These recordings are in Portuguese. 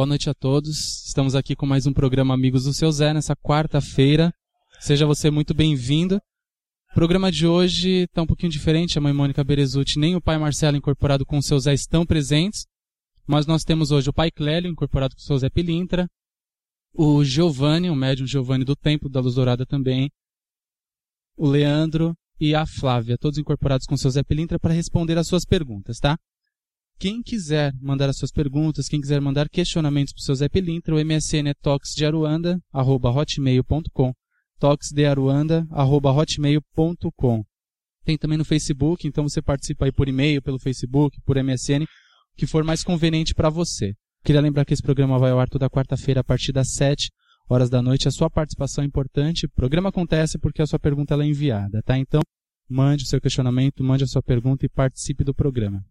Boa noite a todos. Estamos aqui com mais um programa Amigos do Seu Zé nessa quarta-feira. Seja você muito bem-vindo. O programa de hoje está um pouquinho diferente. A mãe Mônica Berezuti nem o pai Marcelo incorporado com o seu Zé estão presentes. Mas nós temos hoje o pai Clélio incorporado com o seu Zé Pilintra. O Giovanni, o médium Giovanni do Templo da Luz Dourada também. O Leandro e a Flávia, todos incorporados com o seu Zé Pilintra para responder as suas perguntas, tá? Quem quiser mandar as suas perguntas, quem quiser mandar questionamentos para o seu Zé Pilintra, o MSN é toxdearuanda.hotmail.com toxdearuanda.hotmail.com Tem também no Facebook, então você participa aí por e-mail, pelo Facebook, por MSN, o que for mais conveniente para você. Queria lembrar que esse programa vai ao ar toda quarta-feira a partir das 7 horas da noite. A sua participação é importante. O programa acontece porque a sua pergunta é enviada, tá? Então, mande o seu questionamento, mande a sua pergunta e participe do programa.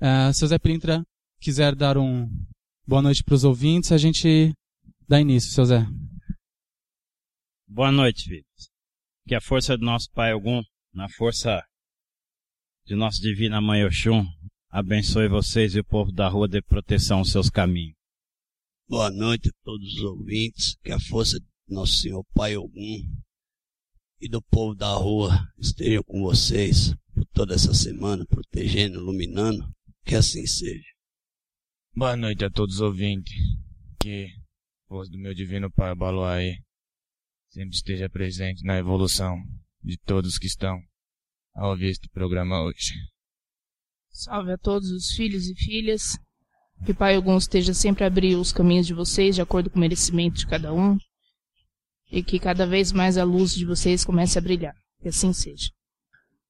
Uh, se o Zé Pilintra quiser dar um boa noite para os ouvintes, a gente dá início, seu Zé. Boa noite, filhos. Que a força do nosso Pai Ogum, na força de nossa Divina Mãe Oxum, abençoe vocês e o povo da rua de proteção aos seus caminhos. Boa noite a todos os ouvintes. Que a força de nosso Senhor Pai Ogum e do povo da rua esteja com vocês por toda essa semana, protegendo, iluminando. Que assim seja. Boa noite a todos os ouvintes. Que a força do meu divino Pai Baluaê sempre esteja presente na evolução de todos que estão a ouvir este programa hoje. Salve a todos os filhos e filhas. Que Pai Ogum esteja sempre a abrir os caminhos de vocês de acordo com o merecimento de cada um. E que cada vez mais a luz de vocês comece a brilhar. Que assim seja.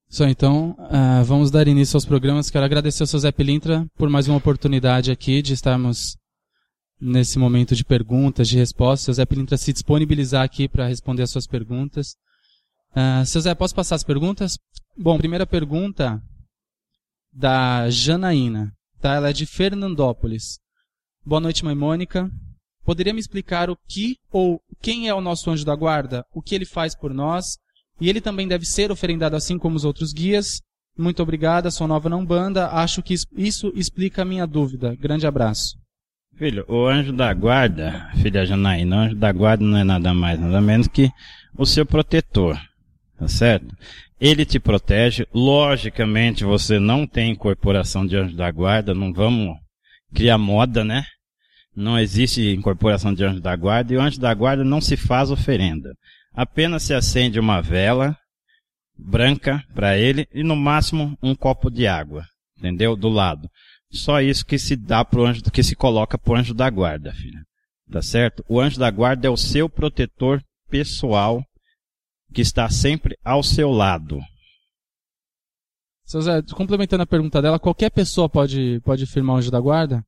Só então, uh, vamos dar início aos programas. Quero agradecer ao seu Zé Pilintra por mais uma oportunidade aqui de estarmos nesse momento de perguntas, de respostas. Seu Zé Pilintra se disponibilizar aqui para responder as suas perguntas. Uh, seu Zé, posso passar as perguntas? Bom, primeira pergunta da Janaína. Tá? Ela é de Fernandópolis. Boa noite, mãe Mônica. Poderia me explicar o que ou quem é o nosso anjo da guarda? O que ele faz por nós? E ele também deve ser oferendado assim como os outros guias. Muito obrigada, sou nova na Umbanda. Acho que isso explica a minha dúvida. Grande abraço. Filho, o anjo da guarda, filha Janaína, o anjo da guarda não é nada mais, nada menos que o seu protetor. Tá certo? Ele te protege. Logicamente, você não tem incorporação de anjo da guarda. Não vamos criar moda, né? Não existe incorporação de anjo da guarda. E o anjo da guarda não se faz oferenda. Apenas se acende uma vela branca para ele e no máximo um copo de água, entendeu? Do lado. Só isso que se dá pro anjo, que se coloca pro anjo da guarda, filha. Tá certo? O anjo da guarda é o seu protetor pessoal que está sempre ao seu lado. Seu Zé, complementando a pergunta dela, qualquer pessoa pode, pode firmar o anjo da guarda?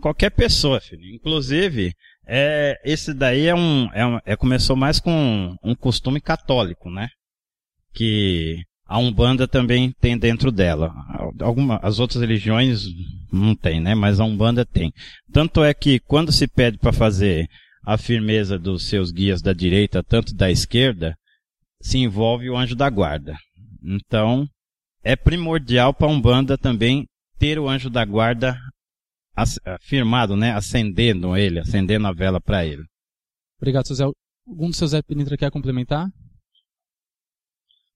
Qualquer pessoa, filho. Inclusive, é, esse daí é um, é um, é, começou mais com um costume católico, né? Que a Umbanda também tem dentro dela. Alguma, as outras religiões não tem, né? Mas a Umbanda tem. Tanto é que quando se pede para fazer a firmeza dos seus guias da direita, tanto da esquerda, se envolve o anjo da guarda. Então, é primordial para Umbanda também ter o anjo da guarda firmado, né? Acendendo ele, acendendo a vela para ele. Obrigado, seu Zé. Algum dos seus Zé Pilintra quer complementar?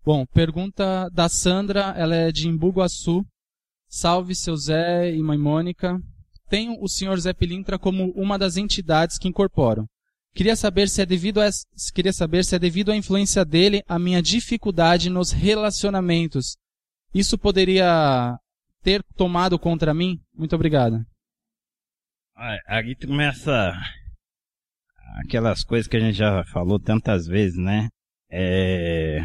Bom, pergunta da Sandra, ela é de Imbuguaçu. Salve, seu Zé e mãe Mônica. Tenho o senhor Zé Pilintra como uma das entidades que incorporam. Queria saber se é devido a, queria saber se é devido à influência dele a minha dificuldade nos relacionamentos. Isso poderia ter tomado contra mim? Muito obrigado. Aqui começa aquelas coisas que a gente já falou tantas vezes, né? É,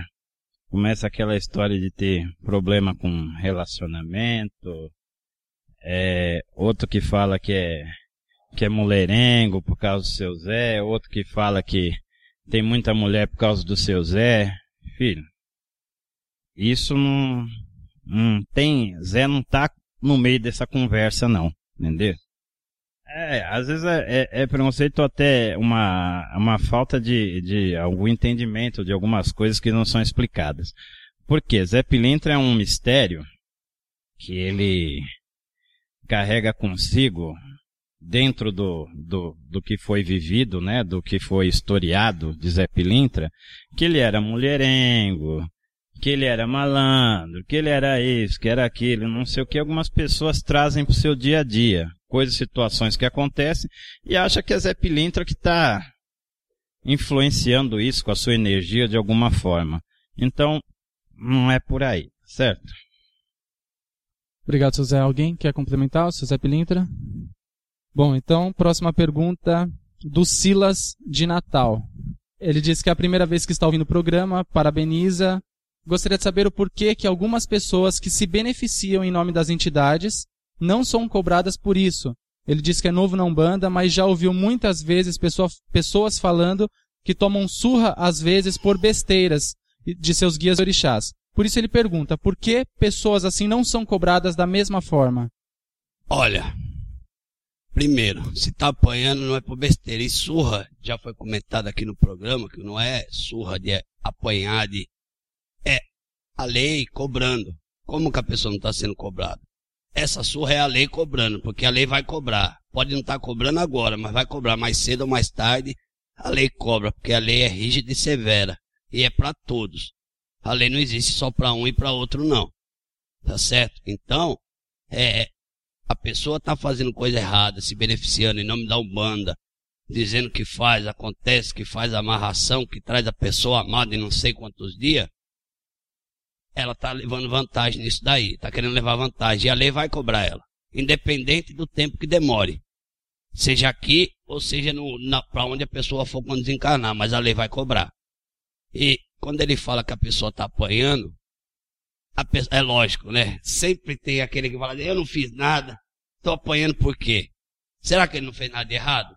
começa aquela história de ter problema com relacionamento, é, outro que fala que é que é mulherengo por causa do seu Zé, outro que fala que tem muita mulher por causa do seu Zé. Filho, isso não, não tem, Zé não tá no meio dessa conversa não, entendeu? É, às vezes é, é, é preconceito até uma, uma falta de, de algum entendimento de algumas coisas que não são explicadas. Porque Zé Pilintra é um mistério que ele carrega consigo dentro do, do, do que foi vivido, né, do que foi historiado de Zé Pilintra, que ele era mulherengo, que ele era malandro, que ele era isso, que era aquilo, não sei o que algumas pessoas trazem para o seu dia a dia, coisas, situações que acontecem, e acha que é Zé Pilintra que está influenciando isso com a sua energia de alguma forma. Então, não é por aí, certo? Obrigado, José. Alguém quer complementar? O José Pilintra? Bom, então, próxima pergunta do Silas de Natal. Ele disse que é a primeira vez que está ouvindo o programa, parabeniza. Gostaria de saber o porquê que algumas pessoas que se beneficiam em nome das entidades não são cobradas por isso. Ele disse que é novo na Umbanda, mas já ouviu muitas vezes pessoa, pessoas falando que tomam surra às vezes por besteiras de seus guias orixás. Por isso ele pergunta, por que pessoas assim não são cobradas da mesma forma? Olha, Primeiro, se tá apanhando não é por besteira. E surra, já foi comentado aqui no programa, que não é surra de apanhar, de. É a lei cobrando. Como que a pessoa não está sendo cobrada? Essa surra é a lei cobrando, porque a lei vai cobrar. Pode não estar tá cobrando agora, mas vai cobrar mais cedo ou mais tarde. A lei cobra, porque a lei é rígida e severa. E é para todos. A lei não existe só para um e para outro, não. Tá certo? Então, é, a pessoa está fazendo coisa errada, se beneficiando em nome da Umbanda, dizendo que faz, acontece, que faz amarração, que traz a pessoa amada em não sei quantos dias, ela está levando vantagem nisso daí, está querendo levar vantagem, e a lei vai cobrar ela, independente do tempo que demore. Seja aqui ou seja para onde a pessoa for quando desencarnar, mas a lei vai cobrar. E quando ele fala que a pessoa está apanhando, Pessoa, é lógico, né? Sempre tem aquele que fala, eu não fiz nada, estou apanhando por quê? Será que ele não fez nada de errado?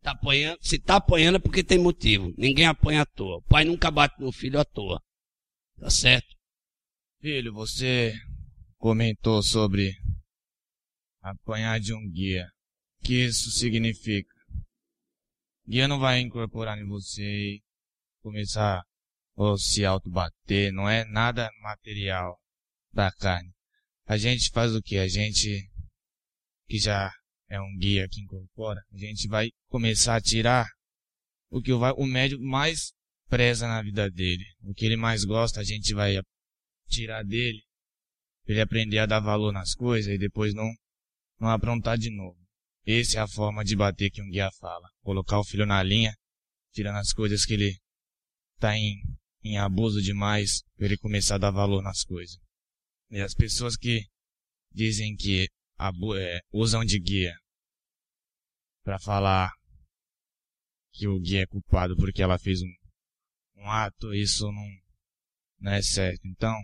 Tá apanhando, se está apanhando é porque tem motivo. Ninguém apanha à toa. O pai nunca bate no filho à toa. Tá certo? Filho, você comentou sobre apanhar de um guia. O que isso significa? Guia não vai incorporar em você e começar ou se autobater, não é nada material da carne. A gente faz o que? A gente, que já é um guia que incorpora, a gente vai começar a tirar o que o médico mais preza na vida dele. O que ele mais gosta, a gente vai tirar dele, pra ele aprender a dar valor nas coisas e depois não, não aprontar de novo. Essa é a forma de bater que um guia fala. Colocar o filho na linha, tirando as coisas que ele tá em em abuso demais para ele começar a dar valor nas coisas. E as pessoas que dizem que é, usam de guia para falar que o guia é culpado porque ela fez um, um ato, isso não, não é certo. Então,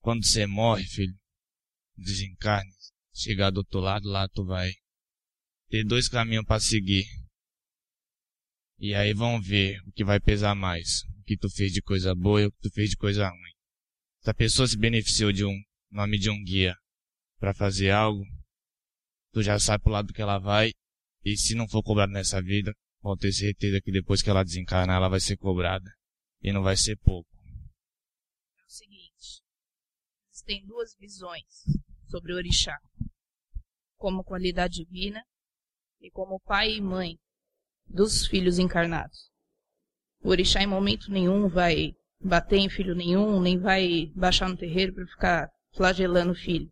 quando você morre, filho, desencarne, chegar do outro lado, lá tu vai ter dois caminhos para seguir. E aí vão ver o que vai pesar mais que tu fez de coisa boa e o que tu fez de coisa ruim. Se a pessoa se beneficiou de um nome de um guia para fazer algo, tu já sabe pro lado que ela vai, e se não for cobrado nessa vida, pode ter certeza que depois que ela desencarnar, ela vai ser cobrada. E não vai ser pouco. É o seguinte, tem duas visões sobre o orixá, como qualidade divina e como pai e mãe dos filhos encarnados. O orixá em momento nenhum vai bater em filho nenhum, nem vai baixar no terreiro para ficar flagelando o filho.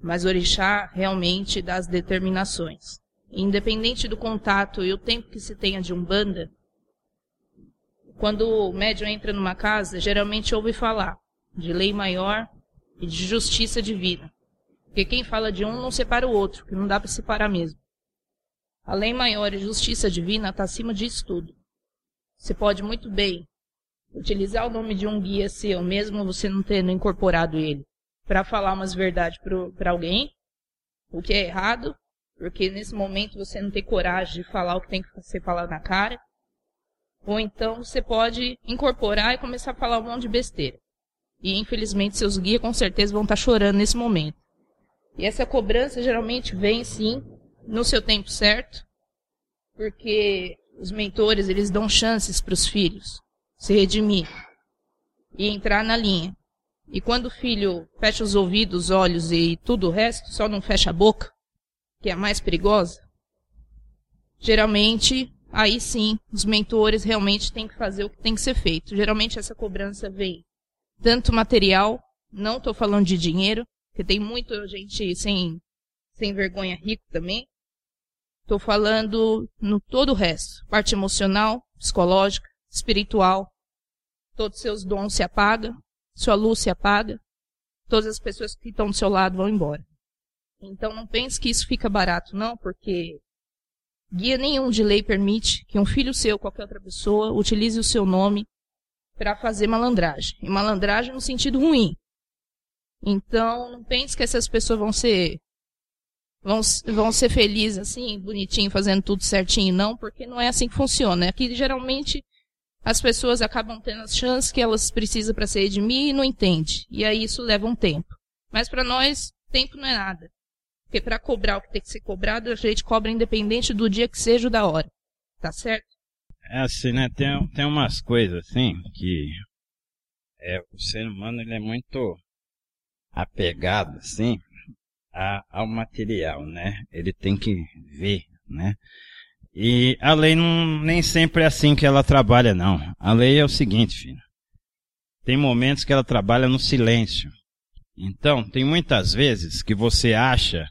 Mas o orixá realmente dá as determinações. Independente do contato e o tempo que se tenha de umbanda, quando o médium entra numa casa, geralmente ouve falar de lei maior e de justiça divina. Porque quem fala de um não separa o outro, que não dá para separar mesmo. A lei maior e justiça divina está acima disso tudo. Você pode muito bem utilizar o nome de um guia seu, mesmo você não tendo incorporado ele, para falar umas verdades para alguém, o que é errado, porque nesse momento você não tem coragem de falar o que tem que ser falado na cara. Ou então você pode incorporar e começar a falar um monte de besteira. E infelizmente seus guias com certeza vão estar tá chorando nesse momento. E essa cobrança geralmente vem sim no seu tempo certo, porque os mentores eles dão chances para os filhos se redimir e entrar na linha. E quando o filho fecha os ouvidos, os olhos e tudo o resto, só não fecha a boca, que é a mais perigosa, geralmente, aí sim, os mentores realmente têm que fazer o que tem que ser feito. Geralmente essa cobrança vem tanto material, não estou falando de dinheiro, porque tem muita gente sem, sem vergonha rico também. Estou falando no todo o resto, parte emocional, psicológica, espiritual, todos os seus dons se apagam, sua luz se apaga, todas as pessoas que estão do seu lado vão embora. Então não pense que isso fica barato, não, porque guia nenhum de lei permite que um filho seu, qualquer outra pessoa, utilize o seu nome para fazer malandragem. E malandragem no sentido ruim. Então não pense que essas pessoas vão ser vão, vão ser felizes assim, bonitinho, fazendo tudo certinho, não, porque não é assim que funciona. Aqui geralmente as pessoas acabam tendo as chances que elas precisam para se redimir e não entende. E aí isso leva um tempo. Mas para nós, tempo não é nada. Porque para cobrar o que tem que ser cobrado, a gente cobra independente do dia que seja ou da hora. Tá certo? É assim, né? Tem, tem umas coisas assim que é, o ser humano ele é muito apegado assim a, ao material, né? Ele tem que ver, né? E a lei não, nem sempre é assim que ela trabalha, não. A lei é o seguinte, filho. Tem momentos que ela trabalha no silêncio. Então, tem muitas vezes que você acha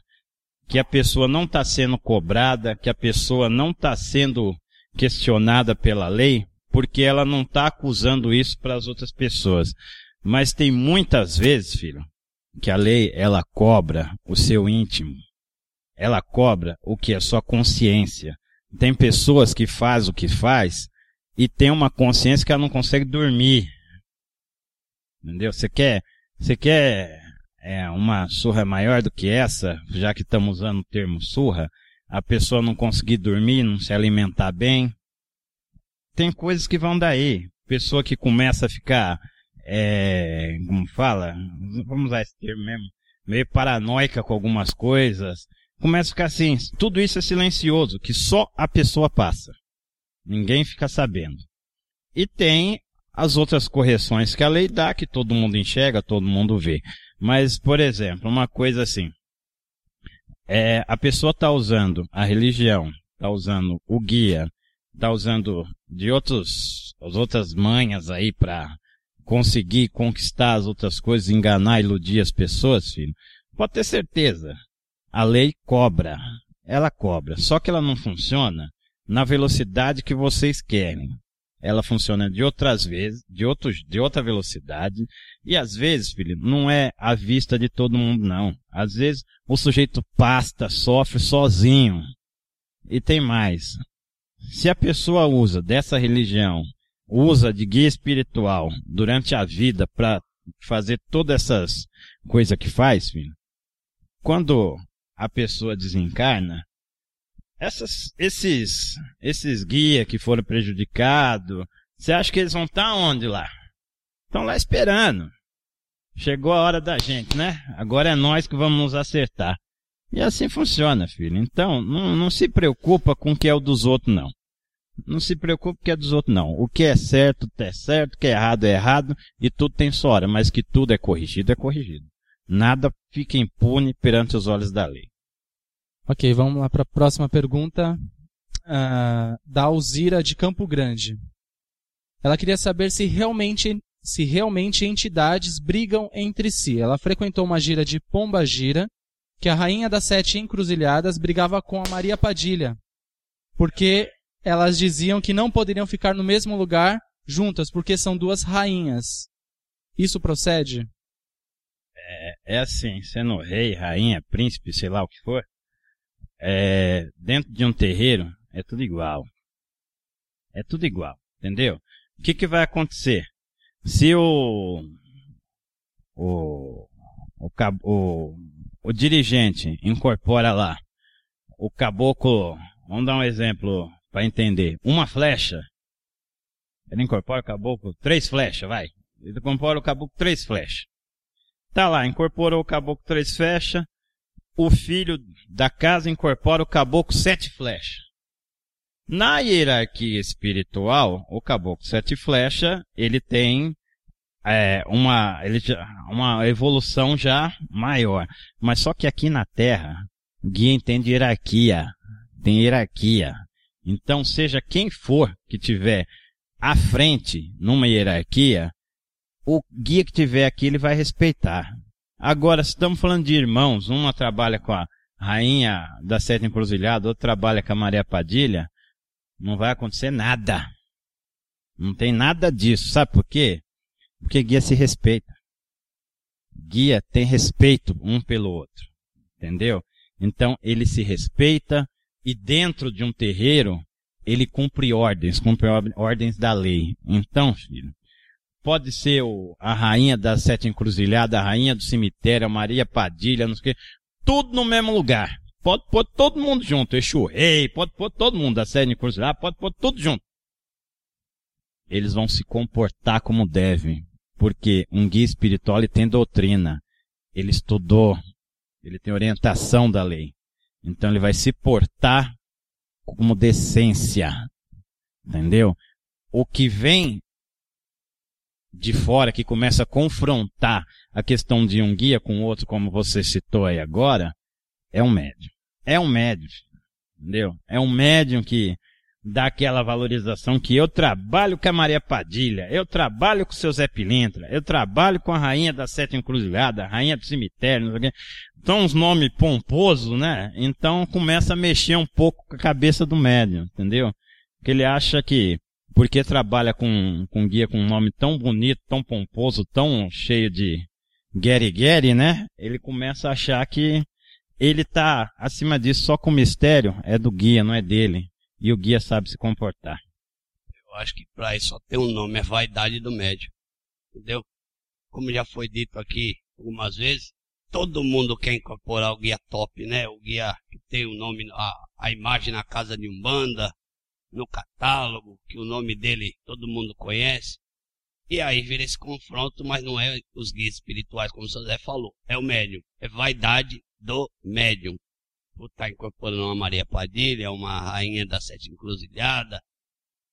que a pessoa não está sendo cobrada, que a pessoa não está sendo questionada pela lei, porque ela não está acusando isso para as outras pessoas. Mas tem muitas vezes, filho, que a lei ela cobra o seu íntimo. Ela cobra o que é sua consciência. Tem pessoas que faz o que faz e tem uma consciência que ela não consegue dormir. Entendeu? Você quer, você quer é, uma surra maior do que essa, já que estamos usando o termo surra, a pessoa não conseguir dormir, não se alimentar bem. Tem coisas que vão daí. Pessoa que começa a ficar, é, como fala, vamos usar esse termo mesmo, meio paranoica com algumas coisas, começa a ficar assim, tudo isso é silencioso, que só a pessoa passa. Ninguém fica sabendo. E tem as outras correções que a lei dá, que todo mundo enxerga, todo mundo vê. Mas, por exemplo, uma coisa assim, é, a pessoa está usando a religião, está usando o guia, está usando de outros, as outras manhas aí para conseguir conquistar as outras coisas, enganar, iludir as pessoas, filho. Pode ter certeza, a lei cobra. Ela cobra. Só que ela não funciona na velocidade que vocês querem. Ela funciona de outras vezes, de, outros, de outra velocidade. E às vezes, filho, não é à vista de todo mundo, não. Às vezes o sujeito pasta, sofre sozinho. E tem mais. Se a pessoa usa dessa religião, usa de guia espiritual durante a vida para fazer todas essas coisas que faz, filho, quando a pessoa desencarna, essas, esses, esses guias que foram prejudicados, você acha que eles vão estar tá onde lá? Estão lá esperando. Chegou a hora da gente, né? Agora é nós que vamos nos acertar. E assim funciona, filho. Então, não, não se preocupa com o que é o dos outros, não. Não se preocupe que é dos outros, não. O que é certo é certo, o que é errado é errado, e tudo tem sua hora, mas que tudo é corrigido é corrigido. Nada fica impune perante os olhos da lei. Ok, vamos lá para a próxima pergunta. Uh, da Alzira de Campo Grande. Ela queria saber se realmente, se realmente entidades brigam entre si. Ela frequentou uma gira de Pomba Gira, que a rainha das sete encruzilhadas brigava com a Maria Padilha, porque elas diziam que não poderiam ficar no mesmo lugar juntas, porque são duas rainhas. Isso procede? É, é assim, sendo rei, rainha, príncipe, sei lá o que for, é, dentro de um terreiro é tudo igual. É tudo igual, entendeu? O que, que vai acontecer? Se o, o, o, o, o dirigente incorpora lá o caboclo, vamos dar um exemplo para entender, uma flecha, ele incorpora o caboclo, três flechas, vai. Ele incorpora o caboclo, três flechas. Tá lá, incorporou o caboclo, três flechas, o filho da casa incorpora o caboclo, sete flechas. Na hierarquia espiritual, o caboclo sete flecha, ele tem é, uma, ele, uma evolução já maior. Mas só que aqui na Terra, o guia entende hierarquia. Tem hierarquia. Então, seja quem for que tiver à frente numa hierarquia, o guia que tiver aqui, ele vai respeitar. Agora, se estamos falando de irmãos, uma trabalha com a rainha da sete encruzilhada, outra trabalha com a Maria Padilha, não vai acontecer nada. Não tem nada disso. Sabe por quê? Porque guia se respeita. Guia tem respeito um pelo outro. Entendeu? Então ele se respeita e dentro de um terreiro ele cumpre ordens, cumpre ordens da lei. Então, filho, pode ser o, a rainha das sete encruzilhadas, a rainha do cemitério, a Maria Padilha, não sei o quê, tudo no mesmo lugar. Pode pôr todo mundo junto. Exu Rei, pode pôr todo mundo da série Encruzilhada, pode pôr tudo junto. Eles vão se comportar como devem. Porque um guia espiritual ele tem doutrina. Ele estudou. Ele tem orientação da lei. Então ele vai se portar como decência. Entendeu? O que vem de fora, que começa a confrontar a questão de um guia com outro, como você citou aí agora, é um médium é um médium, entendeu? É um médium que dá aquela valorização que eu trabalho com a Maria Padilha, eu trabalho com o seu Zé Pilintra, eu trabalho com a rainha da sete encruzilhada, a rainha do cemitério, não sei o quê. Então uns nomes pomposos, né? Então começa a mexer um pouco com a cabeça do médium, entendeu? Porque ele acha que porque trabalha com, com guia com um nome tão bonito, tão pomposo, tão cheio de Gary Gary, né? Ele começa a achar que ele está acima disso só com mistério, é do guia, não é dele. E o guia sabe se comportar. Eu acho que para isso só tem um nome, é vaidade do médium. Entendeu? Como já foi dito aqui algumas vezes, todo mundo quer incorporar o guia top, né? O guia que tem o nome, a, a imagem na casa de Umbanda, no catálogo, que o nome dele todo mundo conhece. E aí vira esse confronto, mas não é os guias espirituais, como o José falou. É o médium. É vaidade do médium. Por estar incorporando uma Maria Padilha, uma rainha da sete encruzilhada.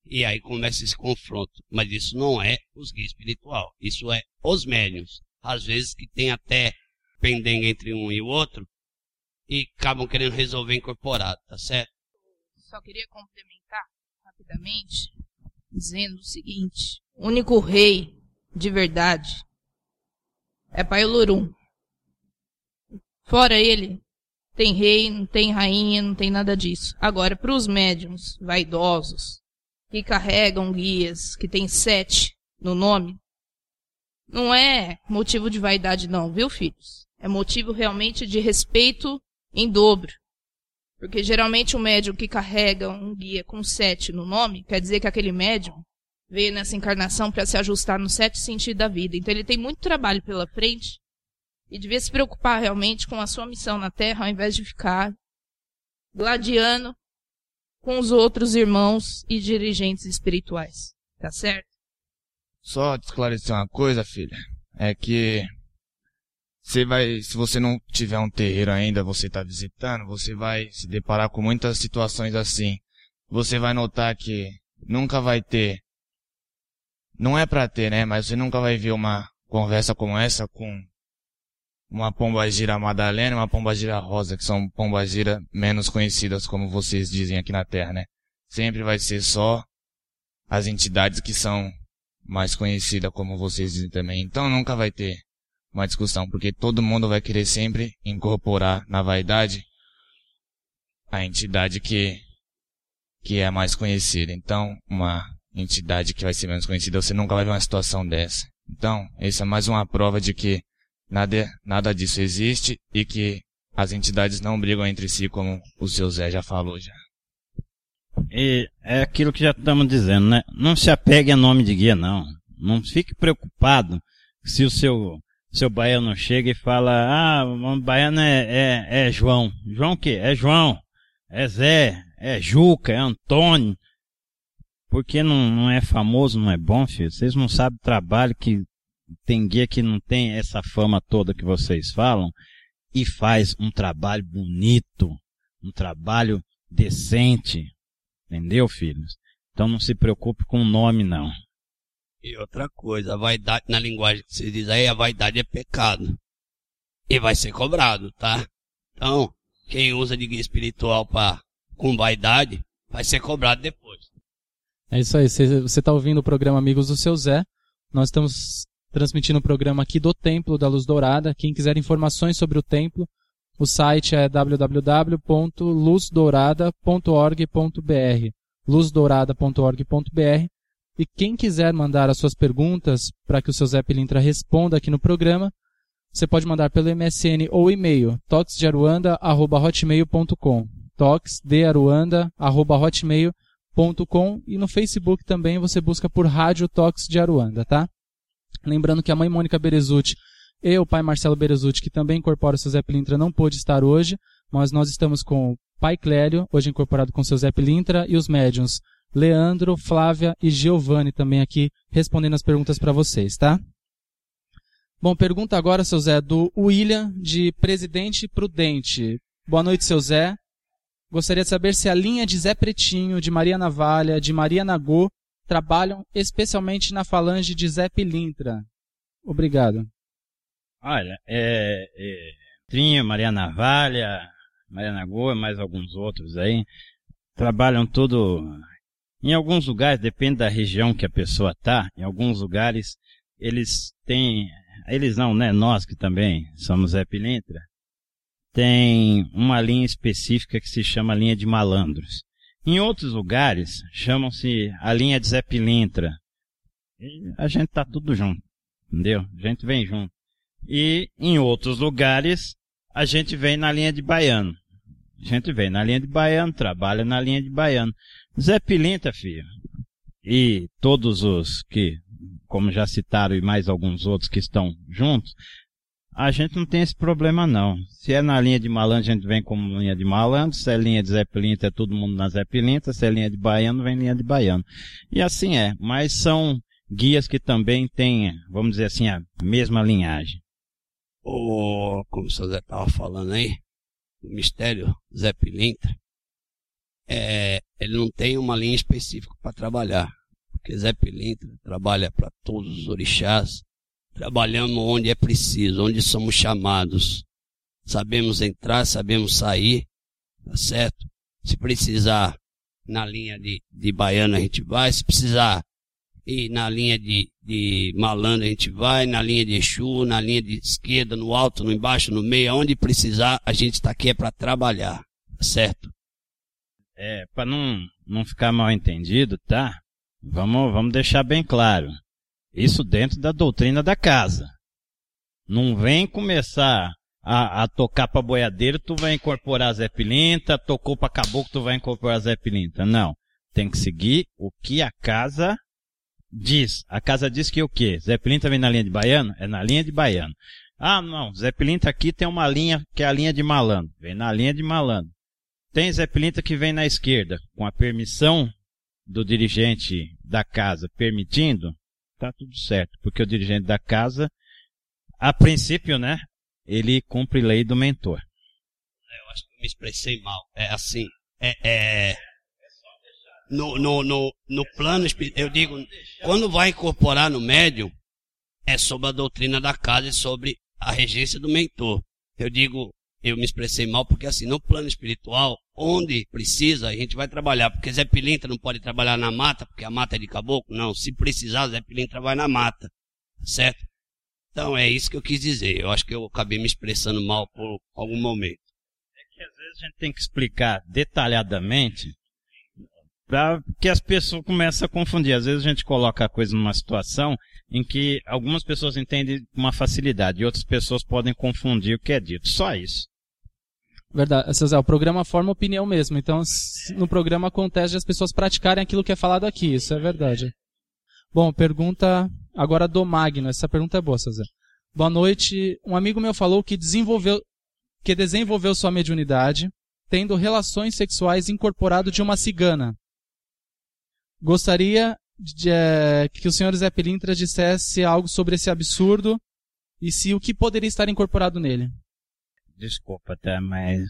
E aí começa esse confronto. Mas isso não é os guias espiritual. Isso é os médiums. Às vezes que tem até pendengue entre um e o outro. E acabam querendo resolver incorporado, tá certo? Só queria complementar rapidamente, dizendo o seguinte: o único rei de verdade é Pai Lorum. Fora ele, tem rei, não tem rainha, não tem nada disso. Agora, para os médiums vaidosos, que carregam guias, que tem sete no nome, não é motivo de vaidade não, viu filhos? É motivo realmente de respeito em dobro. Porque geralmente o médium que carrega um guia com sete no nome, quer dizer que aquele médium veio nessa encarnação para se ajustar no sete sentido da vida. Então ele tem muito trabalho pela frente e devia se preocupar realmente com a sua missão na Terra, ao invés de ficar gladiando com os outros irmãos e dirigentes espirituais. Tá certo? Só te esclarecer uma coisa, filha. É que você vai, se você não tiver um terreiro ainda, você está visitando, você vai se deparar com muitas situações assim. você vai notar que nunca vai ter. Não é pra ter, né? Mas você nunca vai ver uma conversa como essa com uma pombagira Madalena e uma pombagira Rosa, que são pombagira menos conhecidas, como vocês dizem aqui na Terra, né? Sempre vai ser só as entidades que são mais conhecidas, como vocês dizem também. Então nunca vai ter uma discussão, porque todo mundo vai querer sempre incorporar na vaidade a entidade que, que é mais conhecida. Então, uma entidade que vai ser menos conhecida, você nunca vai ver uma situação dessa. Então, essa é mais uma prova de que nada, nada disso existe e que as entidades não brigam entre si, como o seu Zé já falou já. E é aquilo que já estamos dizendo, né? Não se apegue a nome de guia, não. Não fique preocupado se o seu seu baiano chega e fala, ah, o baiano é, é, é João. João o quê? É João, é Zé, é Juca, é Antônio. Porque não, não é famoso, não é bom, filho? Vocês não sabem o trabalho que tem guia que não tem essa fama toda que vocês falam e faz um trabalho bonito, um trabalho decente. Entendeu, filhos? Então não se preocupe com o nome, não. E outra coisa, a vaidade, na linguagem que você diz aí, a vaidade é pecado. E vai ser cobrado, tá? Então, quem usa de guia espiritual pra, com vaidade, vai ser cobrado depois. É isso aí, você está ouvindo o programa Amigos do Seu Zé. Nós estamos transmitindo o programa aqui do Templo da Luz Dourada. Quem quiser informações sobre o templo, o site é www.luzdourada.org.br luzdourada.org.br e quem quiser mandar as suas perguntas para que o seu Zé Pilintra responda aqui no programa, você pode mandar pelo MSN ou e-mail toxdearuanda.hotmail.com toxdearuanda.hotmail.com e no Facebook também você busca por Rádio Tox de Aruanda, tá? Lembrando que a mãe Mônica Berezutti e o pai Marcelo Berezutti, que também incorpora o seu Zé Pilintra, não pôde estar hoje, mas nós estamos com o pai Clélio, hoje incorporado com o seu Zé Pilintra, e os médiums Leandro, Flávia e Giovanni também aqui respondendo as perguntas para vocês, tá? Bom, pergunta agora, seu Zé, do William, de Presidente Prudente. Boa noite, seu Zé. Gostaria de saber se a linha de Zé Pretinho, de Maria Navalha, de Maria Nagô, trabalham especialmente na falange de Zé Pilintra. Obrigado. Olha, é, é Maria Navalha, Maria Nagô, mais alguns outros aí, trabalham tudo em alguns lugares, depende da região que a pessoa está, em alguns lugares eles têm, eles não, né? Nós que também somos Zé Pilintra, tem uma linha específica que se chama linha de malandros. Em outros lugares, chamam-se a linha de Zé Pilintra. A gente tá tudo junto, entendeu? A gente vem junto. E em outros lugares, a gente vem na linha de baiano. A gente vem na linha de baiano, trabalha na linha de baiano. Zé Pilinta, filho, e todos os que, como já citaram, e mais alguns outros que estão juntos, a gente não tem esse problema não. Se é na linha de malandro, a gente vem como linha de malandro. Se é linha de Zé Pilinta, é todo mundo na Zé Pilinta. Se é linha de baiano, vem linha de baiano. E assim é. Mas são guias que também têm, vamos dizer assim, a mesma linhagem. Oh, como o senhor Zé estava falando aí, o mistério Zé Pilintra, é, ele não tem uma linha específica para trabalhar. Porque Zé Pilintra trabalha para todos os orixás, trabalhamos onde é preciso, onde somos chamados. Sabemos entrar, sabemos sair, tá certo? Se precisar na linha de, de baiano a gente vai, se precisar ir na linha de, de malandro a gente vai, na linha de Exu, na linha de esquerda, no alto, no embaixo, no meio, aonde precisar, a gente está aqui é para trabalhar, tá certo? É, para não, não ficar mal entendido, tá? Vamos, vamos deixar bem claro. Isso dentro da doutrina da casa. Não vem começar a, a tocar para boiadeiro, tu vai incorporar Zé Pilinta, tocou para caboclo, tu vai incorporar Zé Pilinta. Não. Tem que seguir o que a casa diz. A casa diz que o quê? Zé Pilinta vem na linha de baiano? É na linha de baiano. Ah, não. Zé Pilinta aqui tem uma linha que é a linha de malandro. Vem na linha de malandro. Tem Zé Pilinta que vem na esquerda, com a permissão do dirigente da casa permitindo, tá tudo certo, porque o dirigente da casa, a princípio, né, ele cumpre lei do mentor. Eu acho que me expressei mal. É assim, é, é... no, no, no, no plano eu digo, quando vai incorporar no médium, é sobre a doutrina da casa e sobre a regência do mentor. Eu digo, eu me expressei mal porque assim, no plano espiritual, onde precisa, a gente vai trabalhar. Porque Zé Pilintra não pode trabalhar na mata, porque a mata é de caboclo. Não, se precisar, Zé Pilintra vai na mata. Certo? Então é isso que eu quis dizer. Eu acho que eu acabei me expressando mal por algum momento. É que às vezes a gente tem que explicar detalhadamente para que as pessoas comecem a confundir. Às vezes a gente coloca a coisa numa situação em que algumas pessoas entendem com uma facilidade e outras pessoas podem confundir o que é dito. Só isso. Verdade. Zé, o programa forma opinião mesmo. Então, no programa acontece de as pessoas praticarem aquilo que é falado aqui. Isso é verdade. Bom, pergunta agora do Magno. Essa pergunta é boa, Zé. Boa noite. Um amigo meu falou que desenvolveu, que desenvolveu sua mediunidade tendo relações sexuais incorporado de uma cigana. Gostaria de, é, que o senhor Zé Pelintra dissesse algo sobre esse absurdo e se o que poderia estar incorporado nele. Desculpa, tá, mas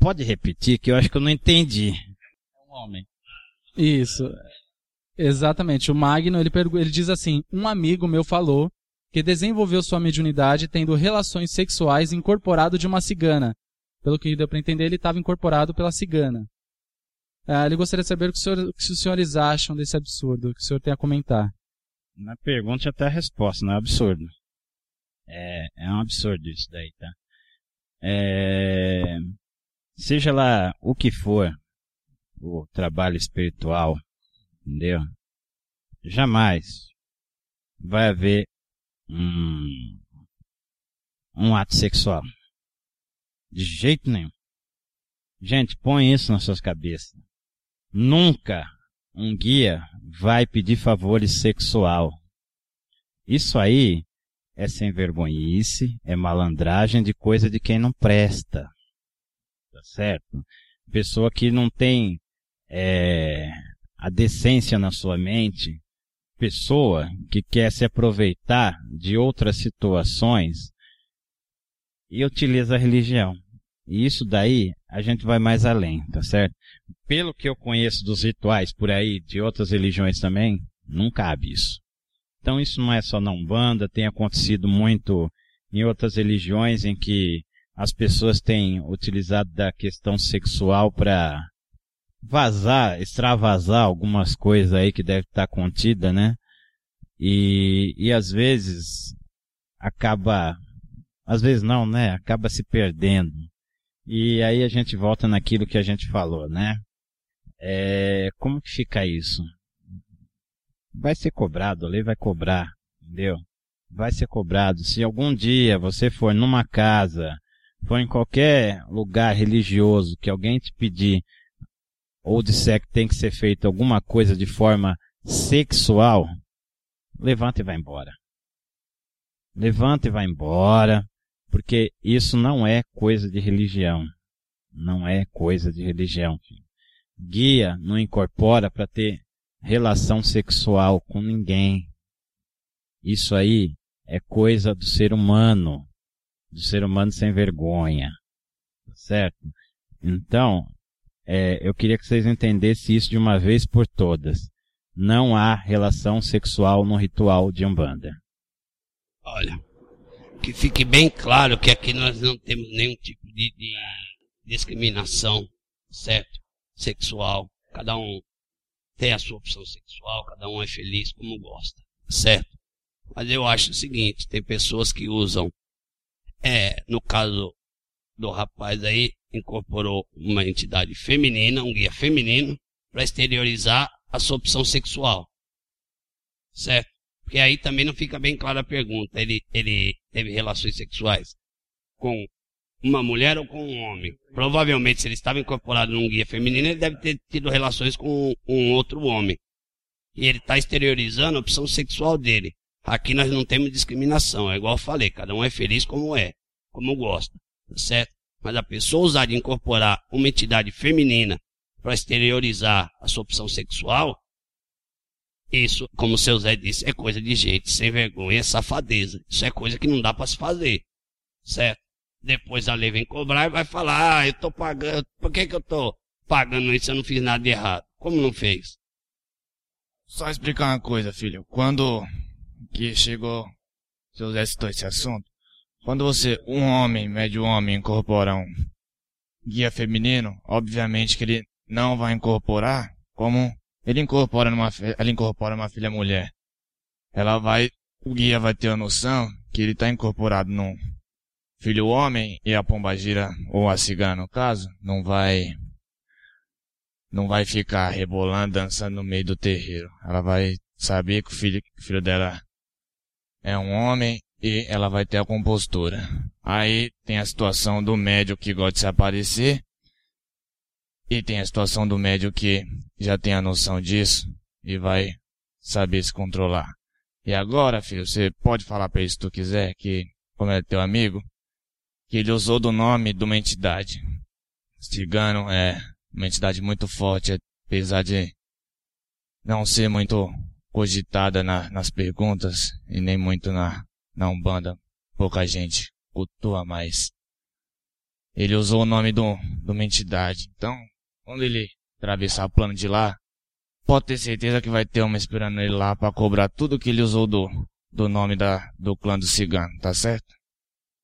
pode repetir que eu acho que eu não entendi. É um homem. Isso. Exatamente. O Magno, ele, ele diz assim: Um amigo meu falou que desenvolveu sua mediunidade tendo relações sexuais incorporado de uma cigana. Pelo que deu para entender, ele estava incorporado pela cigana. Ah, ele gostaria de saber o que, senhor, o que os senhores acham desse absurdo, o que o senhor tem a comentar. Na pergunta até a resposta, não é absurdo. É, é um absurdo isso daí, tá? É, seja lá o que for o trabalho espiritual, entendeu? Jamais vai haver um, um ato sexual. De jeito nenhum. Gente, põe isso nas suas cabeças. Nunca um guia vai pedir favores sexual. Isso aí é sem vergonhice, é malandragem de coisa de quem não presta. Tá certo? Pessoa que não tem é, a decência na sua mente, pessoa que quer se aproveitar de outras situações e utiliza a religião. E isso daí a gente vai mais além, tá certo? Pelo que eu conheço dos rituais por aí, de outras religiões também, não cabe isso. Então isso não é só na Umbanda, tem acontecido muito em outras religiões em que as pessoas têm utilizado da questão sexual para vazar, extravasar algumas coisas aí que deve estar contida, né? E, e às vezes acaba, às vezes não, né? Acaba se perdendo. E aí a gente volta naquilo que a gente falou, né? É, como que fica isso? Vai ser cobrado, a lei vai cobrar, entendeu? Vai ser cobrado. Se algum dia você for numa casa, for em qualquer lugar religioso que alguém te pedir ou disser que tem que ser feito alguma coisa de forma sexual, levanta e vai embora. Levanta e vai embora, porque isso não é coisa de religião. Não é coisa de religião. Filho. Guia não incorpora para ter relação sexual com ninguém. Isso aí é coisa do ser humano, do ser humano sem vergonha, tá certo? Então, é, eu queria que vocês entendessem isso de uma vez por todas. Não há relação sexual no ritual de Umbanda. Olha, que fique bem claro que aqui nós não temos nenhum tipo de, de discriminação, certo? Sexual. Cada um tem a sua opção sexual, cada um é feliz como gosta, certo? Mas eu acho o seguinte, tem pessoas que usam, é, no caso do rapaz aí, incorporou uma entidade feminina, um guia feminino, para exteriorizar a sua opção sexual. Certo? Porque aí também não fica bem clara a pergunta. Ele, ele teve relações sexuais com uma mulher ou com um homem. Provavelmente, se ele estava incorporado num guia feminino, ele deve ter tido relações com um outro homem. E ele está exteriorizando a opção sexual dele. Aqui nós não temos discriminação, é igual eu falei, cada um é feliz como é, como gosta, tá certo? Mas a pessoa usar de incorporar uma entidade feminina para exteriorizar a sua opção sexual, isso, como o seu Zé disse, é coisa de gente sem vergonha, é safadeza. Isso é coisa que não dá para se fazer, certo? Depois a lei vem cobrar e vai falar, ah, eu tô pagando, por que que eu tô pagando isso, eu não fiz nada de errado. Como não fez? Só explicar uma coisa, filho. Quando que chegou, seu Zé citou esse assunto, quando você, um homem, médio homem, incorpora um guia feminino, obviamente que ele não vai incorporar como ele incorpora numa, ela incorpora uma filha mulher. Ela vai, o guia vai ter a noção que ele está incorporado num filho homem e a pombagira, ou a cigana no caso, não vai, não vai ficar rebolando, dançando no meio do terreiro. Ela vai saber que o filho, o filho dela é um homem e ela vai ter a compostura. Aí tem a situação do médio que gosta de se aparecer e tem a situação do médio que já tem a noção disso e vai saber se controlar. E agora, filho, você pode falar para ele se tu quiser, que, como é teu amigo, que ele usou do nome de uma entidade. Cigano é uma entidade muito forte, apesar de não ser muito cogitada na, nas perguntas e nem muito na, na Umbanda. Pouca gente cultua mais. Ele usou o nome de uma entidade. Então, quando ele atravessar o plano de lá, pode ter certeza que vai ter uma esperando ele lá para cobrar tudo que ele usou do, do nome da, do clã do cigano, tá certo?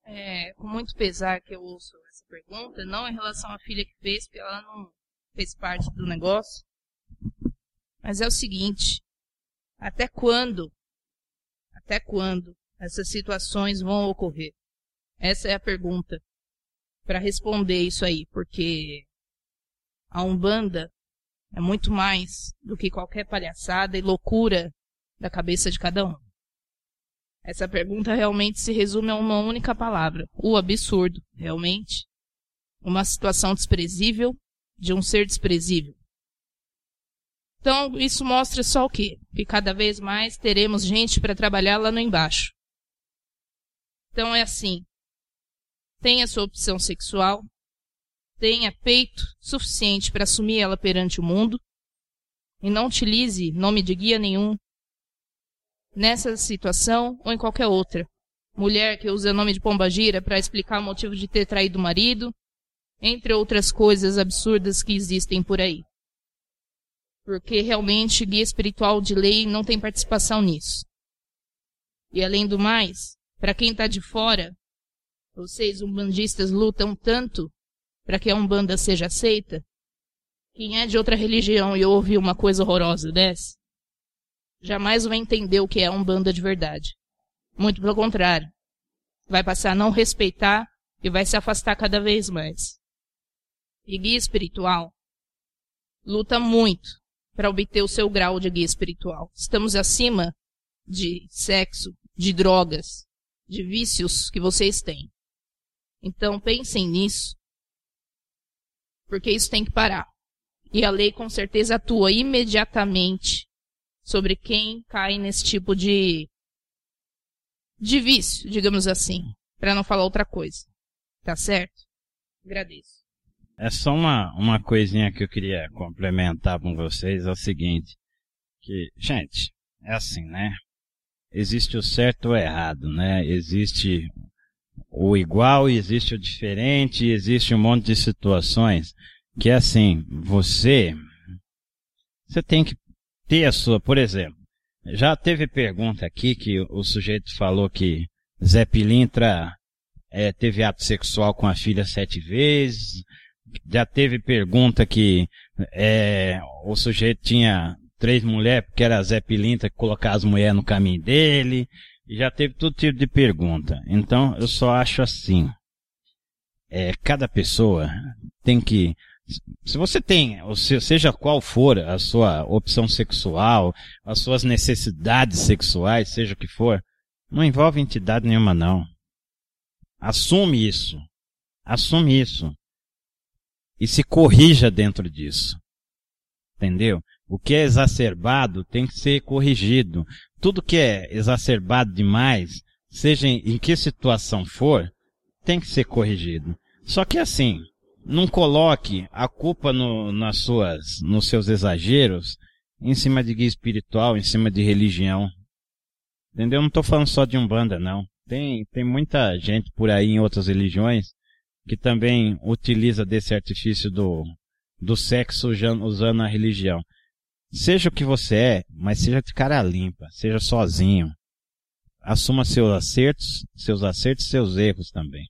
É, com muito pesar que eu ouço essa pergunta, não em relação à filha que fez, porque ela não fez parte do negócio. Mas é o seguinte, até quando, até quando essas situações vão ocorrer? Essa é a pergunta para responder isso aí, porque a Umbanda é muito mais do que qualquer palhaçada e loucura da cabeça de cada um. Essa pergunta realmente se resume a uma única palavra: o absurdo, realmente. Uma situação desprezível de um ser desprezível. Então, isso mostra só o quê? Que cada vez mais teremos gente para trabalhar lá no embaixo. Então é assim: tenha sua opção sexual, tenha peito suficiente para assumir ela perante o mundo e não utilize nome de guia nenhum nessa situação ou em qualquer outra. Mulher que usa nome de pombagira para explicar o motivo de ter traído o marido, entre outras coisas absurdas que existem por aí. Porque realmente guia espiritual de lei não tem participação nisso. E além do mais, para quem está de fora, vocês umbandistas lutam tanto para que a Umbanda seja aceita, quem é de outra religião e ouve uma coisa horrorosa dessa, jamais vai entender o que é a Umbanda de verdade. Muito pelo contrário. Vai passar a não respeitar e vai se afastar cada vez mais. E guia espiritual luta muito para obter o seu grau de guia espiritual. Estamos acima de sexo, de drogas, de vícios que vocês têm. Então pensem nisso porque isso tem que parar. E a lei com certeza atua imediatamente sobre quem cai nesse tipo de de vício, digamos assim, para não falar outra coisa. Tá certo? Agradeço. É só uma, uma coisinha que eu queria complementar com vocês, é o seguinte, que, gente, é assim, né? Existe o certo ou errado, né? Existe o igual, existe o diferente, existe um monte de situações que é assim, você você tem que ter a sua, por exemplo, já teve pergunta aqui que o sujeito falou que Zé Pilintra é, teve ato sexual com a filha sete vezes, já teve pergunta que é, o sujeito tinha três mulheres porque era Zé Pilintra que colocava as mulheres no caminho dele, já teve todo tipo de pergunta. Então, eu só acho assim. É, cada pessoa tem que. Se você tem, ou seja qual for a sua opção sexual, as suas necessidades sexuais, seja o que for, não envolve entidade nenhuma, não. Assume isso. Assume isso. E se corrija dentro disso. Entendeu? O que é exacerbado tem que ser corrigido tudo que é exacerbado demais, seja em, em que situação for, tem que ser corrigido. Só que assim, não coloque a culpa no, nas suas, nos seus exageros em cima de guia espiritual, em cima de religião. Entendeu? Não estou falando só de Umbanda, não. Tem, tem muita gente por aí em outras religiões que também utiliza desse artifício do, do sexo usando, a religião. Seja o que você é, mas seja de cara limpa, seja sozinho. Assuma seus acertos, seus acertos seus erros também.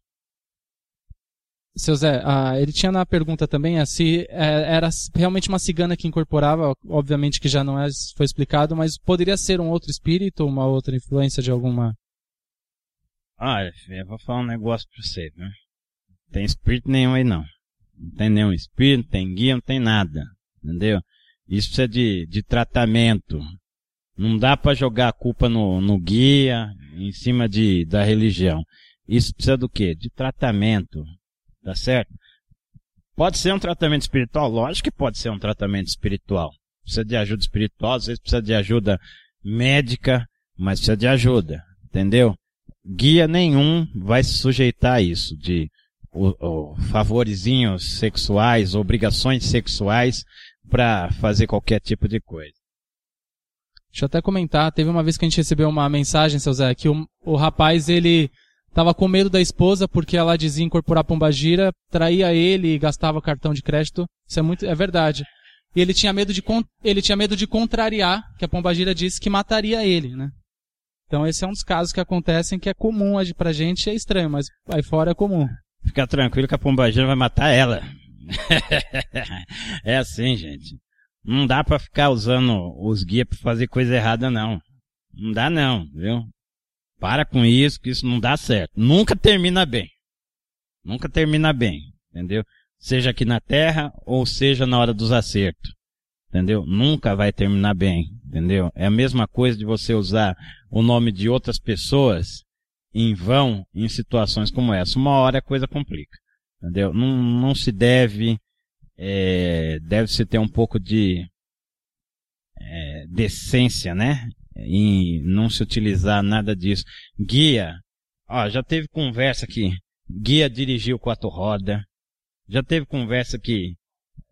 Seu Zé, ah, ele tinha na pergunta também ah, se é, era realmente uma cigana que incorporava, obviamente que já não é, foi explicado, mas poderia ser um outro espírito, uma outra influência de alguma. Olha, eu vou falar um negócio pra você, né? Não tem espírito nenhum aí não. Não tem nenhum espírito, não tem guia, não tem nada. Entendeu? Isso precisa de, de tratamento. Não dá para jogar a culpa no, no guia, em cima de, da religião. Isso precisa do quê? De tratamento. Tá certo? Pode ser um tratamento espiritual? Lógico que pode ser um tratamento espiritual. Precisa de ajuda espiritual, às vezes precisa de ajuda médica, mas precisa de ajuda. Entendeu? Guia nenhum vai se sujeitar a isso, de o, o, sexuais, obrigações sexuais para fazer qualquer tipo de coisa. Deixa eu até comentar, teve uma vez que a gente recebeu uma mensagem, seu Zé, que o, o rapaz, ele Tava com medo da esposa porque ela dizia incorporar pombagira, traía ele e gastava cartão de crédito. Isso é muito, é verdade. E ele tinha medo de, ele tinha medo de contrariar, que a pombagira disse que mataria ele, né? Então esse é um dos casos que acontecem que é comum pra gente, é estranho, mas aí fora é comum. Fica tranquilo que a pombagira vai matar ela. é assim, gente. Não dá para ficar usando os guias para fazer coisa errada, não. Não dá não, viu? Para com isso, que isso não dá certo. Nunca termina bem. Nunca termina bem, entendeu? Seja aqui na Terra ou seja na hora dos acertos. Entendeu? Nunca vai terminar bem, entendeu? É a mesma coisa de você usar o nome de outras pessoas em vão em situações como essa. Uma hora a coisa complica, entendeu? Não, não se deve, é, deve se ter um pouco de é, decência, né? Em não se utilizar nada disso. Guia, ó, já teve conversa que guia dirigiu quatro rodas, já teve conversa que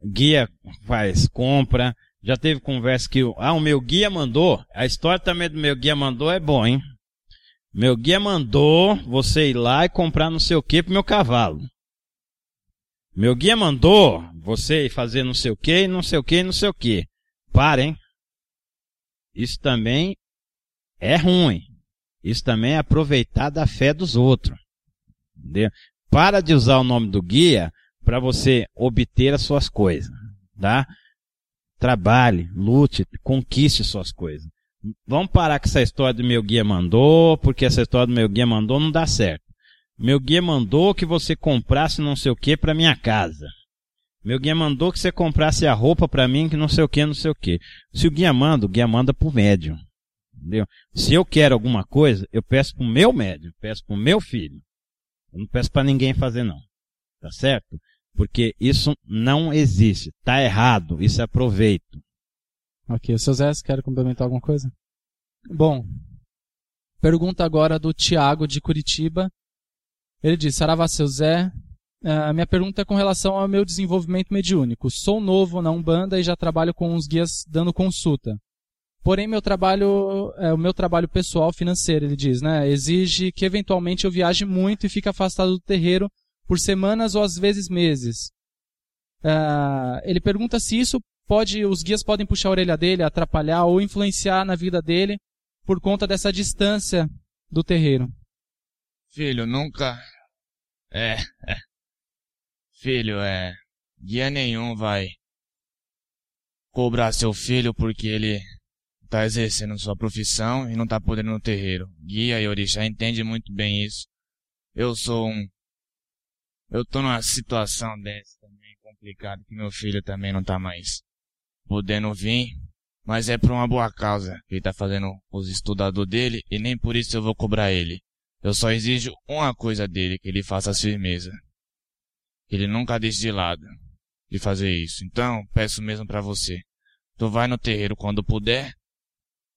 guia faz compra, já teve conversa que, ah, o meu guia mandou, a história também do meu guia mandou é bom, hein? Meu guia mandou você ir lá e comprar não sei o que pro meu cavalo. Meu guia mandou você ir fazer não sei o que, não sei o que, não sei o que. Parem. Isso também é ruim. Isso também é aproveitar da fé dos outros. Entendeu? Para de usar o nome do guia para você obter as suas coisas, tá? Trabalhe, lute, conquiste suas coisas. Vamos parar com essa história do meu guia mandou, porque essa história do meu guia mandou não dá certo. Meu guia mandou que você comprasse não sei o que para minha casa. Meu guia mandou que você comprasse a roupa para mim, que não sei o que, não sei o que. Se o guia manda, o guia manda pro médium. Entendeu? Se eu quero alguma coisa, eu peço pro meu médium, peço pro meu filho. Eu não peço para ninguém fazer não. Tá certo? Porque isso não existe. Tá errado. Isso é proveito. Ok. Seu Zé, quer complementar alguma coisa? Bom, pergunta agora do Tiago de Curitiba. Ele diz, Saravá, seu Zé, a minha pergunta é com relação ao meu desenvolvimento mediúnico. Sou novo na Umbanda e já trabalho com uns guias dando consulta. Porém, meu trabalho, é, o meu trabalho pessoal financeiro, ele diz, né, exige que eventualmente eu viaje muito e fique afastado do terreiro por semanas ou às vezes meses. É, ele pergunta se isso pode, os guias podem puxar a orelha dele, atrapalhar ou influenciar na vida dele por conta dessa distância do terreiro. Filho, nunca. É, é. Filho, é. Guia nenhum vai cobrar seu filho porque ele tá exercendo sua profissão e não tá podendo no terreiro. Guia e orixá entende muito bem isso. Eu sou um. Eu tô numa situação dessa também complicada que meu filho também não tá mais podendo vir. Mas é por uma boa causa. Ele tá fazendo os estudadores dele e nem por isso eu vou cobrar ele. Eu só exijo uma coisa dele, que ele faça firmeza ele nunca deixe de lado de fazer isso. Então, peço mesmo para você. Tu vai no terreiro quando puder,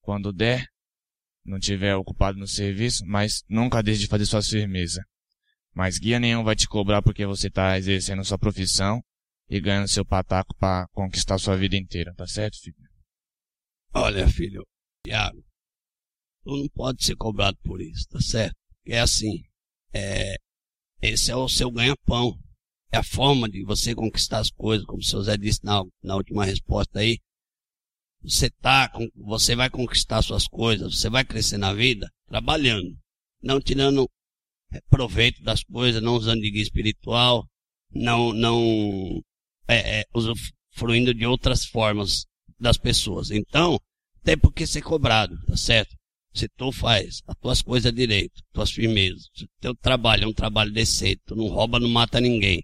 quando der, não tiver ocupado no serviço, mas nunca deixe de fazer suas firmeza. Mas guia nenhum vai te cobrar porque você está exercendo sua profissão e ganhando seu pataco para conquistar sua vida inteira, tá certo, filho? Olha, filho, Tiago, tu não pode ser cobrado por isso, tá certo? É assim, é, esse é o seu ganha-pão. É a forma de você conquistar as coisas, como o seu Zé disse na, na última resposta aí. Você tá, você vai conquistar suas coisas, você vai crescer na vida trabalhando, não tirando é, proveito das coisas, não usando de guia espiritual, não, não é, é, usufruindo de outras formas das pessoas. Então, tem por que ser cobrado, tá certo? Se tu faz as tuas coisas direito, tuas firmezas, se teu trabalho é um trabalho decente, tu não rouba, não mata ninguém.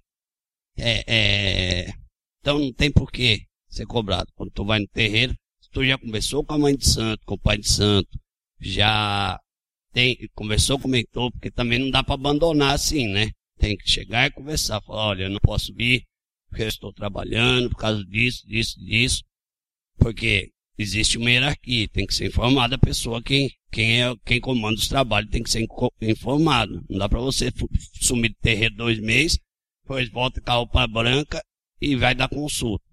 É, é, então não tem por que ser cobrado. Quando tu vai no terreiro, tu já conversou com a mãe de santo, com o pai de santo, já tem, conversou com o mentor, porque também não dá para abandonar assim, né? Tem que chegar e conversar, falar, olha, eu não posso vir, porque eu estou trabalhando por causa disso, disso, disso. Porque existe uma hierarquia, tem que ser informada a pessoa quem, quem é quem comanda os trabalhos, tem que ser informado. Não dá para você sumir de terreiro dois meses, depois volta com a roupa branca e vai dar consulta,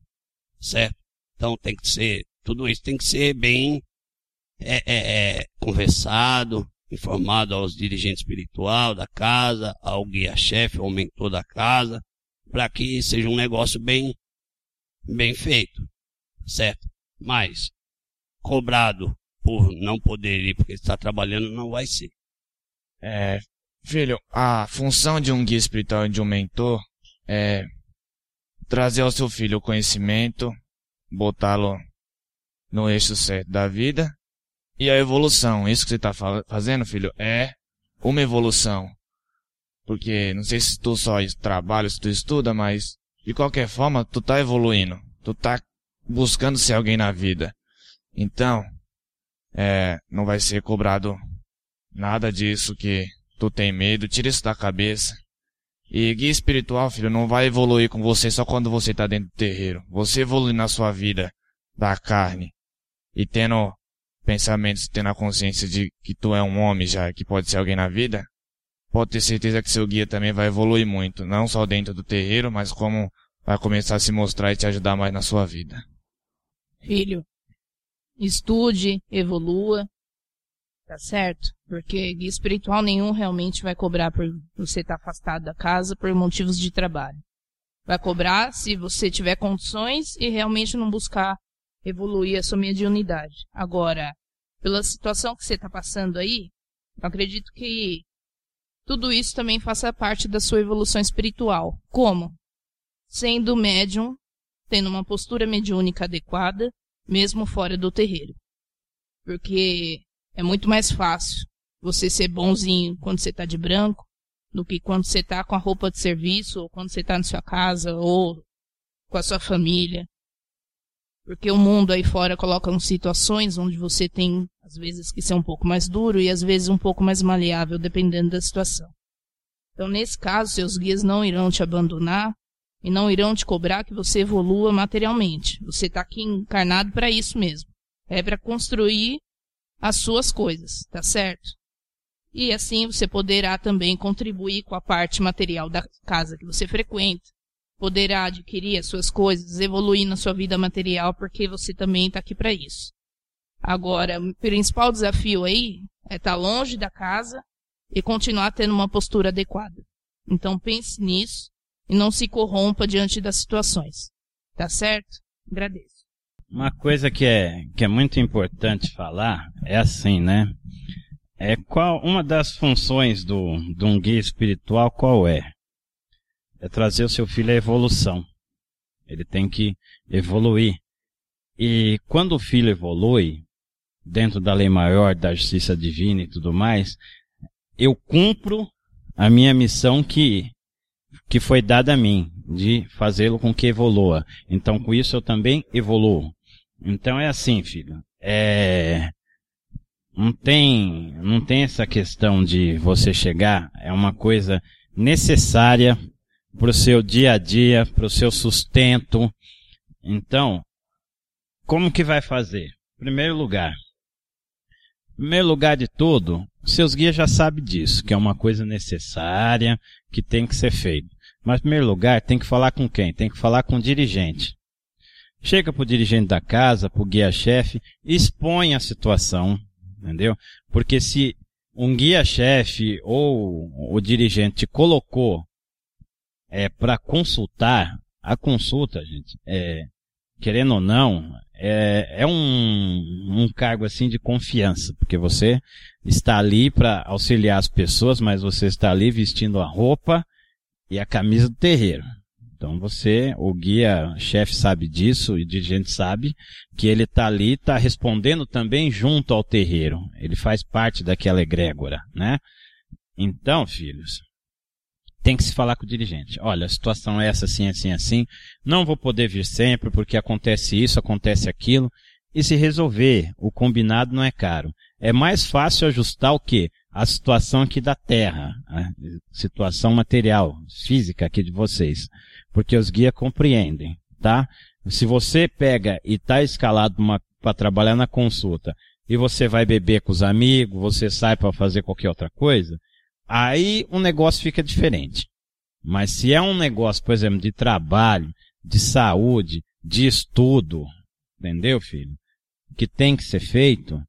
certo? Então tem que ser tudo isso tem que ser bem é, é, é, conversado, informado aos dirigentes espiritual da casa, ao guia-chefe, ao mentor da casa, para que seja um negócio bem, bem feito, certo? Mas, cobrado por não poder ir porque está trabalhando, não vai ser. É, filho, a função de um guia espiritual e de um mentor é trazer ao seu filho o conhecimento, botá-lo no eixo certo da vida. E a evolução, isso que você está fazendo, filho, é uma evolução. Porque não sei se tu só trabalha, se tu estuda, mas de qualquer forma tu tá evoluindo. Tu tá buscando ser alguém na vida. Então, é, não vai ser cobrado nada disso que tu tem medo, tira isso da cabeça. E guia espiritual, filho, não vai evoluir com você só quando você tá dentro do terreiro. Você evolui na sua vida da carne e tendo pensamentos, tendo a consciência de que tu é um homem já, que pode ser alguém na vida, pode ter certeza que seu guia também vai evoluir muito, não só dentro do terreiro, mas como vai começar a se mostrar e te ajudar mais na sua vida. Filho, estude, evolua, tá certo? Porque guia espiritual nenhum realmente vai cobrar por você estar afastado da casa por motivos de trabalho. Vai cobrar se você tiver condições e realmente não buscar evoluir a sua mediunidade. Agora, pela situação que você está passando aí, eu acredito que tudo isso também faça parte da sua evolução espiritual. Como? Sendo médium, tendo uma postura mediúnica adequada, mesmo fora do terreiro. Porque é muito mais fácil você ser bonzinho quando você está de branco do que quando você está com a roupa de serviço, ou quando você está na sua casa, ou com a sua família. Porque o mundo aí fora coloca situações onde você tem, às vezes, que ser um pouco mais duro e às vezes um pouco mais maleável, dependendo da situação. Então, nesse caso, seus guias não irão te abandonar e não irão te cobrar que você evolua materialmente. Você está aqui encarnado para isso mesmo. É para construir as suas coisas, tá certo? E assim você poderá também contribuir com a parte material da casa que você frequenta, poderá adquirir as suas coisas, evoluir na sua vida material, porque você também está aqui para isso. Agora, o principal desafio aí é estar tá longe da casa e continuar tendo uma postura adequada. Então pense nisso e não se corrompa diante das situações. Tá certo? Agradeço. Uma coisa que é, que é muito importante falar é assim, né? É qual uma das funções do, de um guia espiritual qual é? é trazer o seu filho à evolução. Ele tem que evoluir. E quando o filho evolui, dentro da lei maior, da justiça divina e tudo mais, eu cumpro a minha missão que, que foi dada a mim, de fazê-lo com que evolua. Então, com isso, eu também evoluo. Então, é assim, filho. É, não tem, não tem essa questão de você chegar, é uma coisa necessária para o seu dia a dia, para o seu sustento. Então, como que vai fazer? Primeiro lugar. Primeiro lugar de tudo, seus guias já sabem disso, que é uma coisa necessária, que tem que ser feito. Mas, em primeiro lugar, tem que falar com quem? Tem que falar com o dirigente. Chega para o dirigente da casa, para o guia-chefe, expõe a situação, entendeu? Porque se um guia-chefe ou o dirigente colocou é, para consultar, a consulta, gente, é, querendo ou não, é, é um, um cargo assim de confiança, porque você está ali para auxiliar as pessoas, mas você está ali vestindo a roupa e a camisa do terreiro. Então você, o guia chefe sabe disso e o dirigente sabe que ele está ali, está respondendo também junto ao terreiro. Ele faz parte daquela egrégora, né? Então, filhos, tem que se falar com o dirigente. Olha, a situação é essa, assim, assim, assim. Não vou poder vir sempre porque acontece isso, acontece aquilo. E se resolver, o combinado não é caro. É mais fácil ajustar o quê? A situação aqui da Terra, a situação material, física aqui de vocês porque os guias compreendem, tá? Se você pega e está escalado para trabalhar na consulta e você vai beber com os amigos, você sai para fazer qualquer outra coisa, aí o negócio fica diferente. Mas se é um negócio, por exemplo, de trabalho, de saúde, de estudo, entendeu, filho? Que tem que ser feito,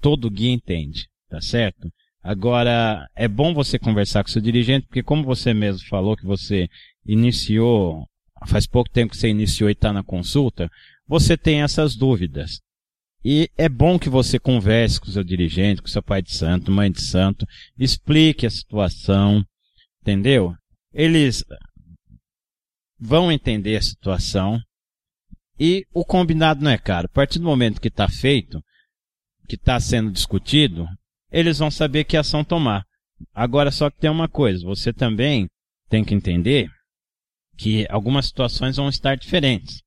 todo guia entende, tá certo? Agora, é bom você conversar com seu dirigente, porque como você mesmo falou que você iniciou, faz pouco tempo que você iniciou e está na consulta, você tem essas dúvidas. E é bom que você converse com o seu dirigente, com seu pai de santo, mãe de santo, explique a situação, entendeu? Eles vão entender a situação e o combinado não é caro. A partir do momento que está feito, que está sendo discutido, eles vão saber que ação tomar. Agora só que tem uma coisa, você também tem que entender que algumas situações vão estar diferentes.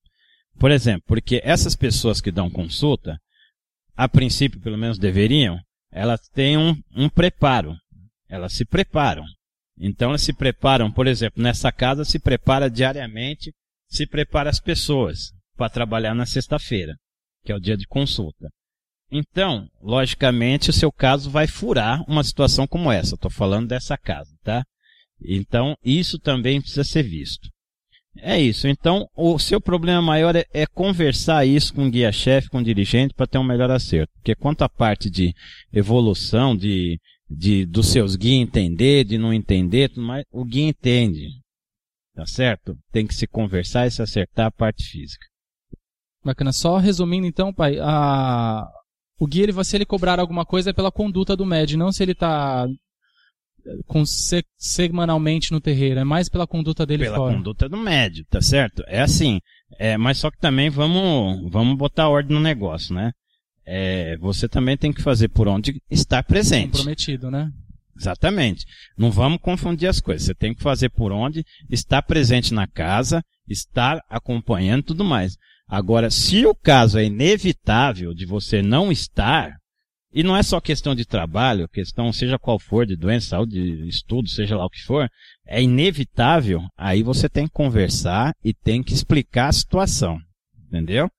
Por exemplo, porque essas pessoas que dão consulta, a princípio, pelo menos deveriam, elas têm um, um preparo. Elas se preparam. Então, elas se preparam, por exemplo, nessa casa se prepara diariamente, se prepara as pessoas para trabalhar na sexta-feira, que é o dia de consulta. Então, logicamente, o seu caso vai furar uma situação como essa. Estou falando dessa casa, tá? Então, isso também precisa ser visto. É isso. Então, o seu problema maior é, é conversar isso com o guia-chefe, com o dirigente, para ter um melhor acerto. Porque quanto à parte de evolução, de, de dos seus guias entender, de não entender, tudo mais, o guia entende. Tá certo? Tem que se conversar e se acertar a parte física. Bacana. Só resumindo então, pai, a... o guia, ele, se ele cobrar alguma coisa é pela conduta do médium, não se ele está se, semanalmente no terreiro, é mais pela conduta dele pela fora. Pela conduta do médio, tá certo? É assim, é, mas só que também vamos, vamos botar ordem no negócio, né? É, você também tem que fazer por onde estar presente. Comprometido, né? Exatamente. Não vamos confundir as coisas. Você tem que fazer por onde estar presente na casa, estar acompanhando tudo mais. Agora, se o caso é inevitável de você não estar, e não é só questão de trabalho, questão seja qual for, de doença, saúde, de estudo, seja lá o que for, é inevitável, aí você tem que conversar e tem que explicar a situação. Entendeu?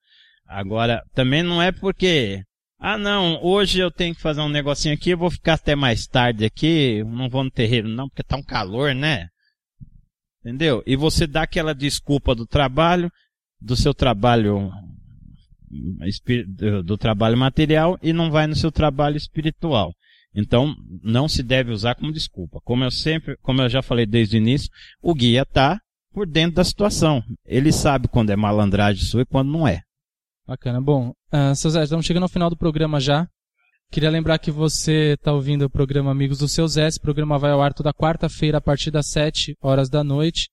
Agora, também não é porque, ah não, hoje eu tenho que fazer um negocinho aqui, eu vou ficar até mais tarde aqui, não vou no terreiro não, porque tá um calor, né? Entendeu? E você dá aquela desculpa do trabalho, do seu trabalho do trabalho material e não vai no seu trabalho espiritual. Então, não se deve usar como desculpa. Como eu sempre, como eu já falei desde o início, o guia está por dentro da situação. Ele sabe quando é malandragem sua e quando não é. Bacana. Bom, uh, seu Zé, estamos chegando ao final do programa já. Queria lembrar que você está ouvindo o programa Amigos do Seu Zé. Esse programa vai ao ar toda quarta-feira a partir das 7 horas da noite.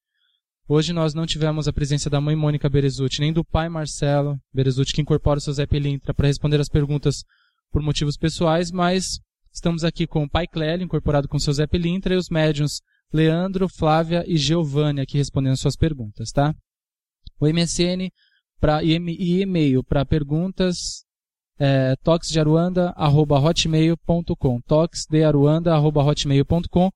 Hoje nós não tivemos a presença da mãe Mônica Berezutti, nem do pai Marcelo Berezutti, que incorpora o seu Zé Pelintra para responder as perguntas por motivos pessoais, mas estamos aqui com o pai Clélio, incorporado com o seu Zé Pelintra, e os médiuns Leandro, Flávia e Giovanni aqui respondendo suas perguntas, tá? O MSN pra, e e-mail para perguntas é toxdearuanda.hotmail.com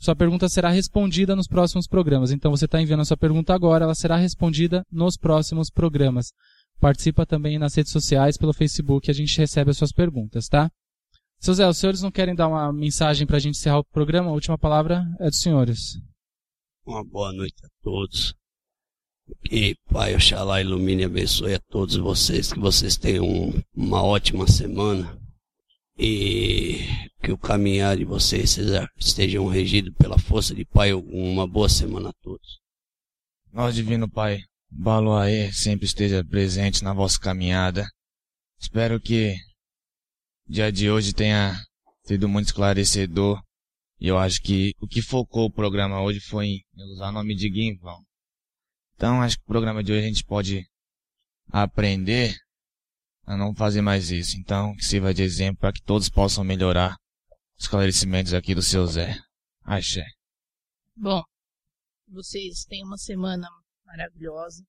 sua pergunta será respondida nos próximos programas. Então você está enviando a sua pergunta agora, ela será respondida nos próximos programas. Participa também nas redes sociais, pelo Facebook, a gente recebe as suas perguntas, tá? Seu Zé, os senhores não querem dar uma mensagem para a gente encerrar o programa? A última palavra é dos senhores. Uma boa noite a todos. Que Pai Oxalá ilumine e abençoe a todos vocês. Que vocês tenham uma ótima semana e que o caminhar de vocês seja, estejam regido pela força de Pai. Uma boa semana a todos. Nosso Divino Pai, Baloaê sempre esteja presente na vossa caminhada. Espero que o dia de hoje tenha sido muito esclarecedor. E eu acho que o que focou o programa hoje foi em usar o nome de Guimvão. Então acho que o programa de hoje a gente pode aprender a não fazer mais isso. Então, que sirva de exemplo para que todos possam melhorar os esclarecimentos aqui do seu Zé. Axé. Bom, vocês têm uma semana maravilhosa.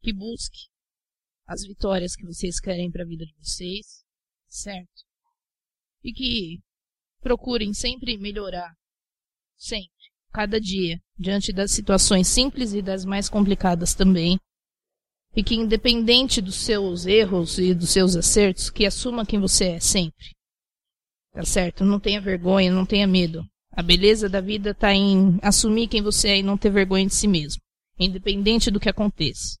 Que busque as vitórias que vocês querem para a vida de vocês, certo? E que procurem sempre melhorar, sempre, cada dia, diante das situações simples e das mais complicadas também. E que independente dos seus erros e dos seus acertos, que assuma quem você é sempre. Tá certo? Não tenha vergonha, não tenha medo. A beleza da vida está em assumir quem você é e não ter vergonha de si mesmo, independente do que aconteça.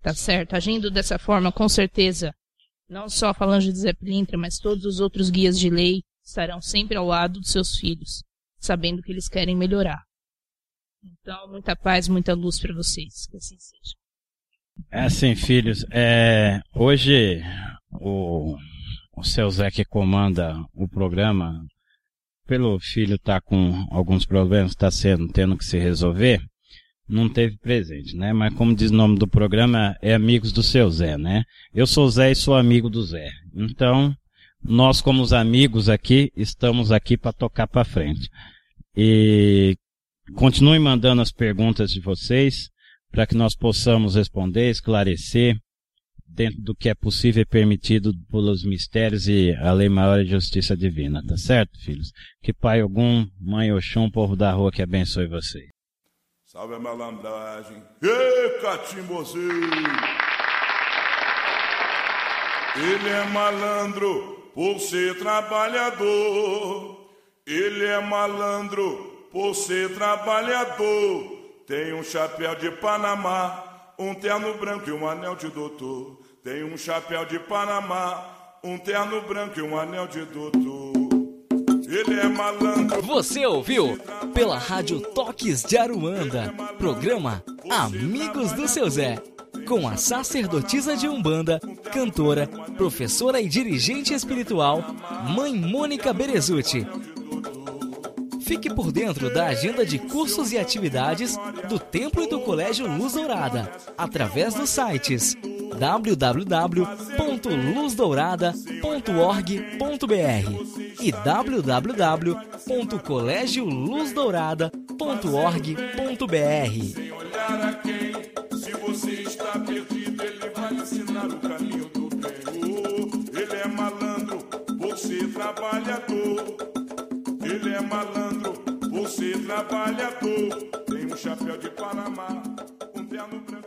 Tá certo? Agindo dessa forma, com certeza, não só a Falange de Zé mas todos os outros guias de lei estarão sempre ao lado dos seus filhos, sabendo que eles querem melhorar. Então, muita paz, muita luz para vocês. Que assim seja. É assim, filhos. É, hoje, o, o seu Zé que comanda o programa, pelo filho tá com alguns problemas, está sendo, tendo que se resolver, não teve presente, né? Mas como diz o nome do programa, é Amigos do Seu Zé, né? Eu sou Zé e sou amigo do Zé. Então, nós como os amigos aqui, estamos aqui para tocar para frente. E continuem mandando as perguntas de vocês para que nós possamos responder, esclarecer dentro do que é possível e permitido pelos mistérios e a lei maior e justiça divina, tá certo, filhos? Que Pai algum, Mãe Oxum, povo da rua que abençoe vocês. Salve a malandragem. Ê, catimbozinho! Ele é malandro por ser trabalhador. Ele é malandro por ser trabalhador. Tem um chapéu de Panamá, um terno branco e um anel de doutor. Tem um chapéu de Panamá, um terno branco e um anel de doutor. Ele é malandro. Você ouviu pela Rádio Toques de Aruanda, programa Amigos do Seu Zé, com a sacerdotisa de Umbanda, cantora, professora e dirigente espiritual, Mãe Mônica Berezuti Fique por dentro da agenda de cursos e atividades do Templo e do Colégio Luz Dourada através dos sites www.luzdourada.org.br e www.colegioluzdourada.org.br. Se você está perdido, ele vai ensinar o caminho do bem. Ele é malandro, você trabalhador. Ele é malandro, você trabalhador. Tem um chapéu de Panamá, um terno branco.